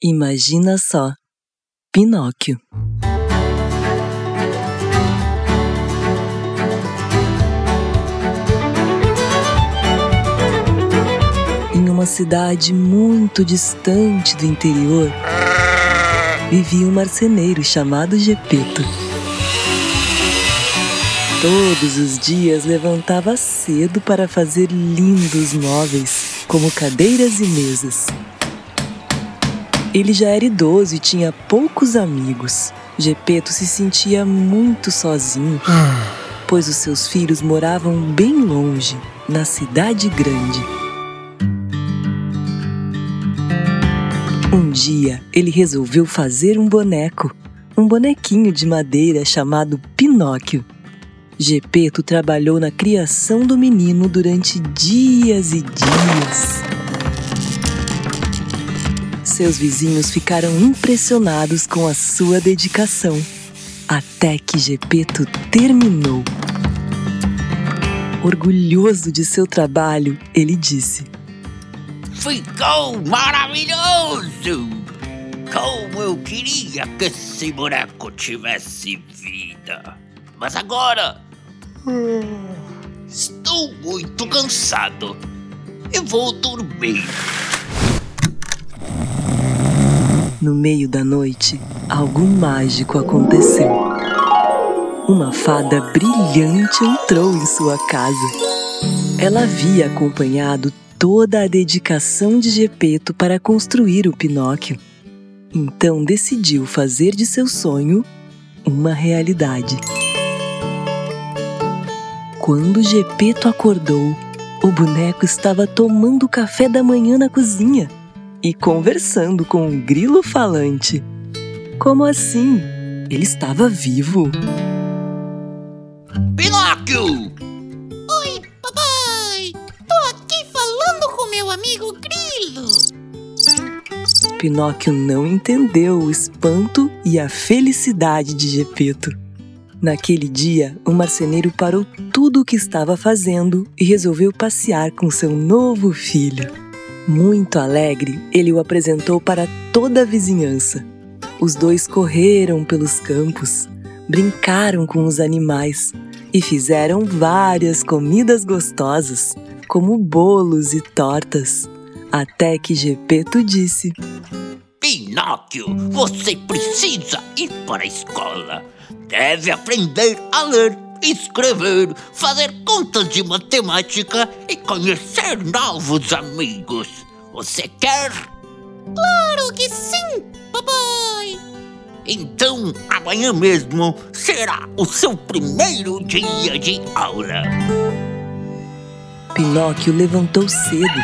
Imagina só, Pinóquio. Em uma cidade muito distante do interior, vivia um marceneiro chamado Gepeto. Todos os dias levantava cedo para fazer lindos móveis, como cadeiras e mesas. Ele já era idoso e tinha poucos amigos. Gepeto se sentia muito sozinho, pois os seus filhos moravam bem longe, na cidade grande. Um dia, ele resolveu fazer um boneco, um bonequinho de madeira chamado Pinóquio. Gepeto trabalhou na criação do menino durante dias e dias seus vizinhos ficaram impressionados com a sua dedicação, até que Gepeto terminou. Orgulhoso de seu trabalho, ele disse: Ficou maravilhoso! Como eu queria que esse boneco tivesse vida! Mas agora. Estou muito cansado e vou dormir. No meio da noite, algo mágico aconteceu. Uma fada brilhante entrou em sua casa. Ela havia acompanhado toda a dedicação de Gepeto para construir o Pinóquio. Então decidiu fazer de seu sonho uma realidade. Quando Gepeto acordou, o boneco estava tomando café da manhã na cozinha e conversando com um grilo falante. Como assim? Ele estava vivo? Pinóquio! Oi, papai! Tô aqui falando com meu amigo Grilo. Pinóquio não entendeu o espanto e a felicidade de Gepeto. Naquele dia, o marceneiro parou tudo o que estava fazendo e resolveu passear com seu novo filho. Muito alegre, ele o apresentou para toda a vizinhança. Os dois correram pelos campos, brincaram com os animais e fizeram várias comidas gostosas, como bolos e tortas, até que Gepeto disse: Pinóquio, você precisa ir para a escola. Deve aprender a ler, escrever, fazer contas de matemática e conhecer novos amigos. Você quer? Claro que sim, papai! Então, amanhã mesmo será o seu primeiro dia de aula. Pinóquio levantou cedo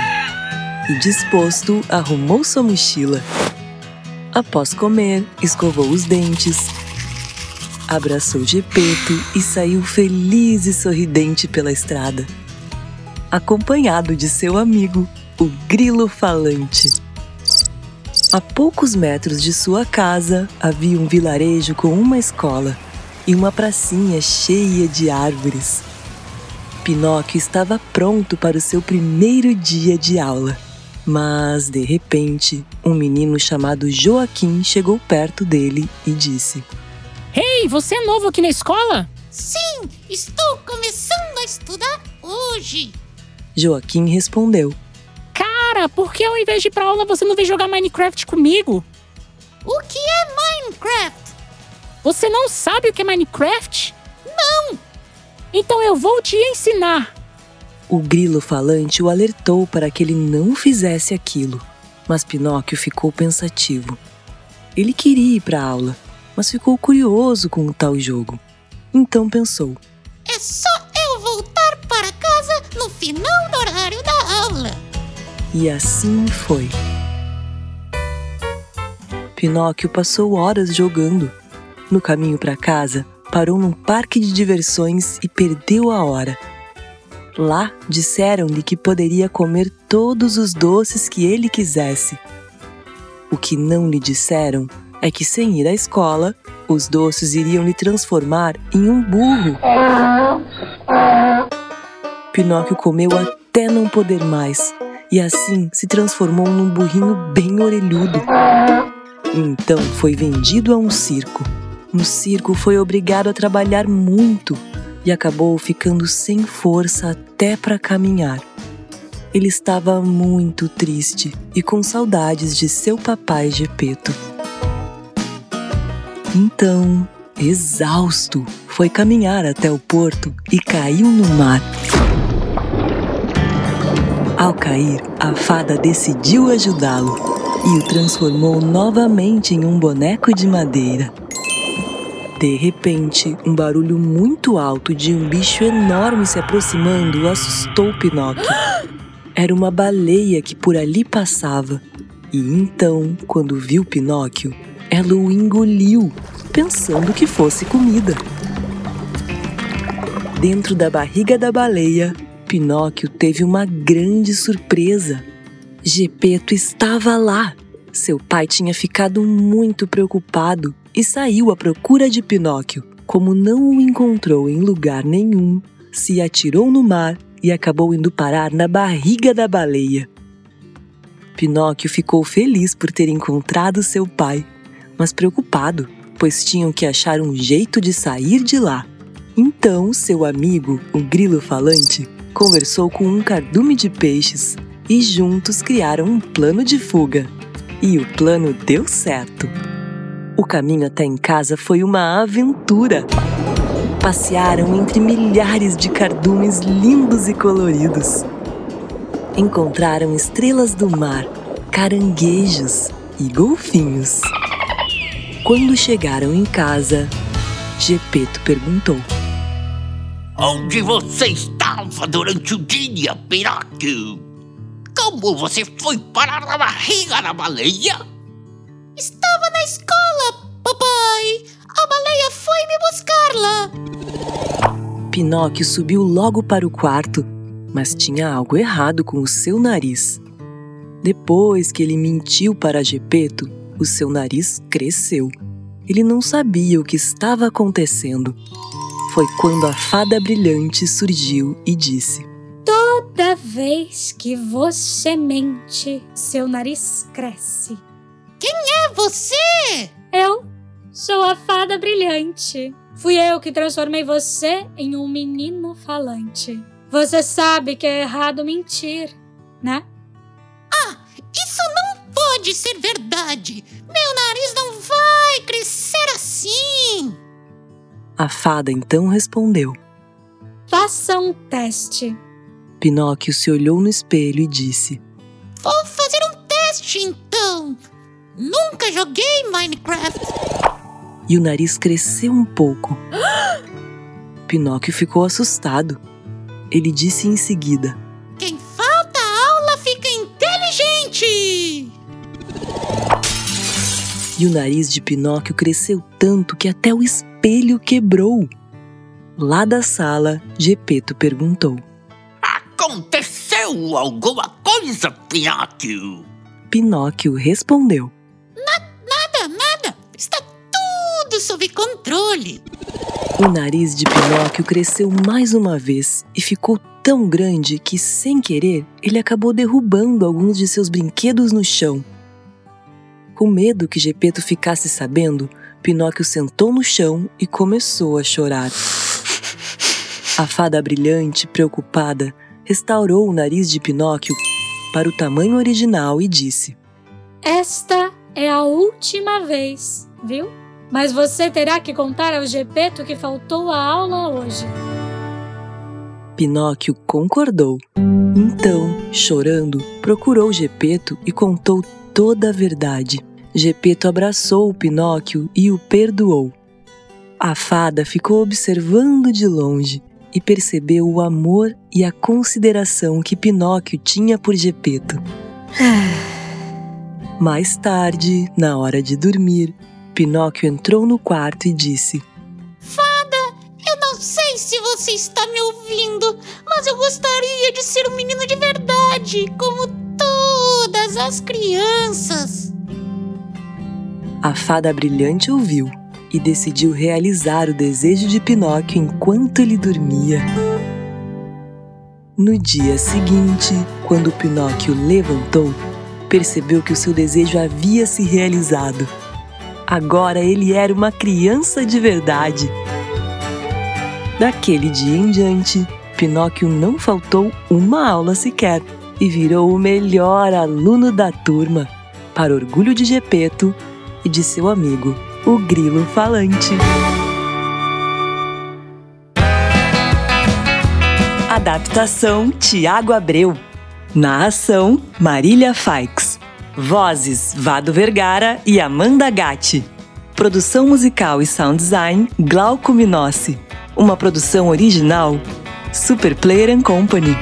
e, disposto, arrumou sua mochila. Após comer, escovou os dentes, abraçou Gepeto e saiu feliz e sorridente pela estrada, acompanhado de seu amigo, o grilo falante. A poucos metros de sua casa havia um vilarejo com uma escola e uma pracinha cheia de árvores. Pinóquio estava pronto para o seu primeiro dia de aula. Mas, de repente, um menino chamado Joaquim chegou perto dele e disse: Ei, você é novo aqui na escola? Sim, estou começando a estudar hoje. Joaquim respondeu: Cara, por que ao invés de ir pra aula você não vem jogar Minecraft comigo? O que é Minecraft? Você não sabe o que é Minecraft? Não! Então eu vou te ensinar. O grilo falante o alertou para que ele não fizesse aquilo, mas Pinóquio ficou pensativo. Ele queria ir para a aula, mas ficou curioso com o tal jogo. Então pensou: É só eu voltar para casa no final do horário da aula. E assim foi. Pinóquio passou horas jogando. No caminho para casa, parou num parque de diversões e perdeu a hora. Lá disseram-lhe que poderia comer todos os doces que ele quisesse. O que não lhe disseram é que, sem ir à escola, os doces iriam lhe transformar em um burro. Pinóquio comeu até não poder mais e assim se transformou num burrinho bem orelhudo. Então foi vendido a um circo. No circo foi obrigado a trabalhar muito e acabou ficando sem força até para caminhar. Ele estava muito triste e com saudades de seu papai Gepeto. Então, exausto, foi caminhar até o porto e caiu no mar. Ao cair, a fada decidiu ajudá-lo e o transformou novamente em um boneco de madeira. De repente, um barulho muito alto de um bicho enorme se aproximando assustou Pinóquio. Era uma baleia que por ali passava. E então, quando viu Pinóquio, ela o engoliu, pensando que fosse comida. Dentro da barriga da baleia, Pinóquio teve uma grande surpresa. Gepeto estava lá. Seu pai tinha ficado muito preocupado e saiu à procura de Pinóquio. Como não o encontrou em lugar nenhum, se atirou no mar e acabou indo parar na barriga da baleia. Pinóquio ficou feliz por ter encontrado seu pai, mas preocupado, pois tinham que achar um jeito de sair de lá. Então, seu amigo, o grilo falante, conversou com um cardume de peixes e juntos criaram um plano de fuga. E o plano deu certo. O caminho até em casa foi uma aventura passearam entre milhares de cardumes lindos e coloridos. Encontraram estrelas do mar, caranguejos e golfinhos. Quando chegaram em casa, Gepeto perguntou: Onde você estava durante o dia, Pinóquio? Como você foi parar na barriga da baleia? Estava na escola, papai. A baleia foi me buscar lá. Pinóquio subiu logo para o quarto, mas tinha algo errado com o seu nariz. Depois que ele mentiu para Gepeto, o seu nariz cresceu. Ele não sabia o que estava acontecendo. Foi quando a fada brilhante surgiu e disse: Toda vez que você mente, seu nariz cresce. Quem é você? Eu sou a fada brilhante. Fui eu que transformei você em um menino falante. Você sabe que é errado mentir, né? Pode ser verdade! Meu nariz não vai crescer assim! A fada então respondeu: Faça um teste. Pinóquio se olhou no espelho e disse: Vou fazer um teste então! Nunca joguei Minecraft! e o nariz cresceu um pouco. Pinóquio ficou assustado. Ele disse em seguida: E o nariz de Pinóquio cresceu tanto que até o espelho quebrou. Lá da sala, Gepeto perguntou: Aconteceu alguma coisa, Pinóquio? Pinóquio respondeu: Nada, nada! Está tudo sob controle! O nariz de Pinóquio cresceu mais uma vez e ficou tão grande que, sem querer, ele acabou derrubando alguns de seus brinquedos no chão. Com medo que Gepeto ficasse sabendo, Pinóquio sentou no chão e começou a chorar. A fada brilhante, preocupada, restaurou o nariz de Pinóquio para o tamanho original e disse: Esta é a última vez, viu? Mas você terá que contar ao Gepeto que faltou a aula hoje. Pinóquio concordou. Então, chorando, procurou Gepeto e contou toda a verdade. Gepeto abraçou o Pinóquio e o perdoou. A fada ficou observando de longe e percebeu o amor e a consideração que Pinóquio tinha por Gepeto. Mais tarde, na hora de dormir, Pinóquio entrou no quarto e disse: Fada, eu não sei se você está me ouvindo, mas eu gostaria de ser um menino de verdade, como todas as crianças. A fada brilhante ouviu e decidiu realizar o desejo de Pinóquio enquanto ele dormia. No dia seguinte, quando Pinóquio levantou, percebeu que o seu desejo havia se realizado. Agora ele era uma criança de verdade. Daquele dia em diante, Pinóquio não faltou uma aula sequer e virou o melhor aluno da turma, para orgulho de Gepeto e de seu amigo, o Grilo Falante. Adaptação Tiago Abreu. Narração Marília Faix. Vozes Vado Vergara e Amanda Gatti. Produção musical e sound design Glauco Minossi. Uma produção original Super Player Company.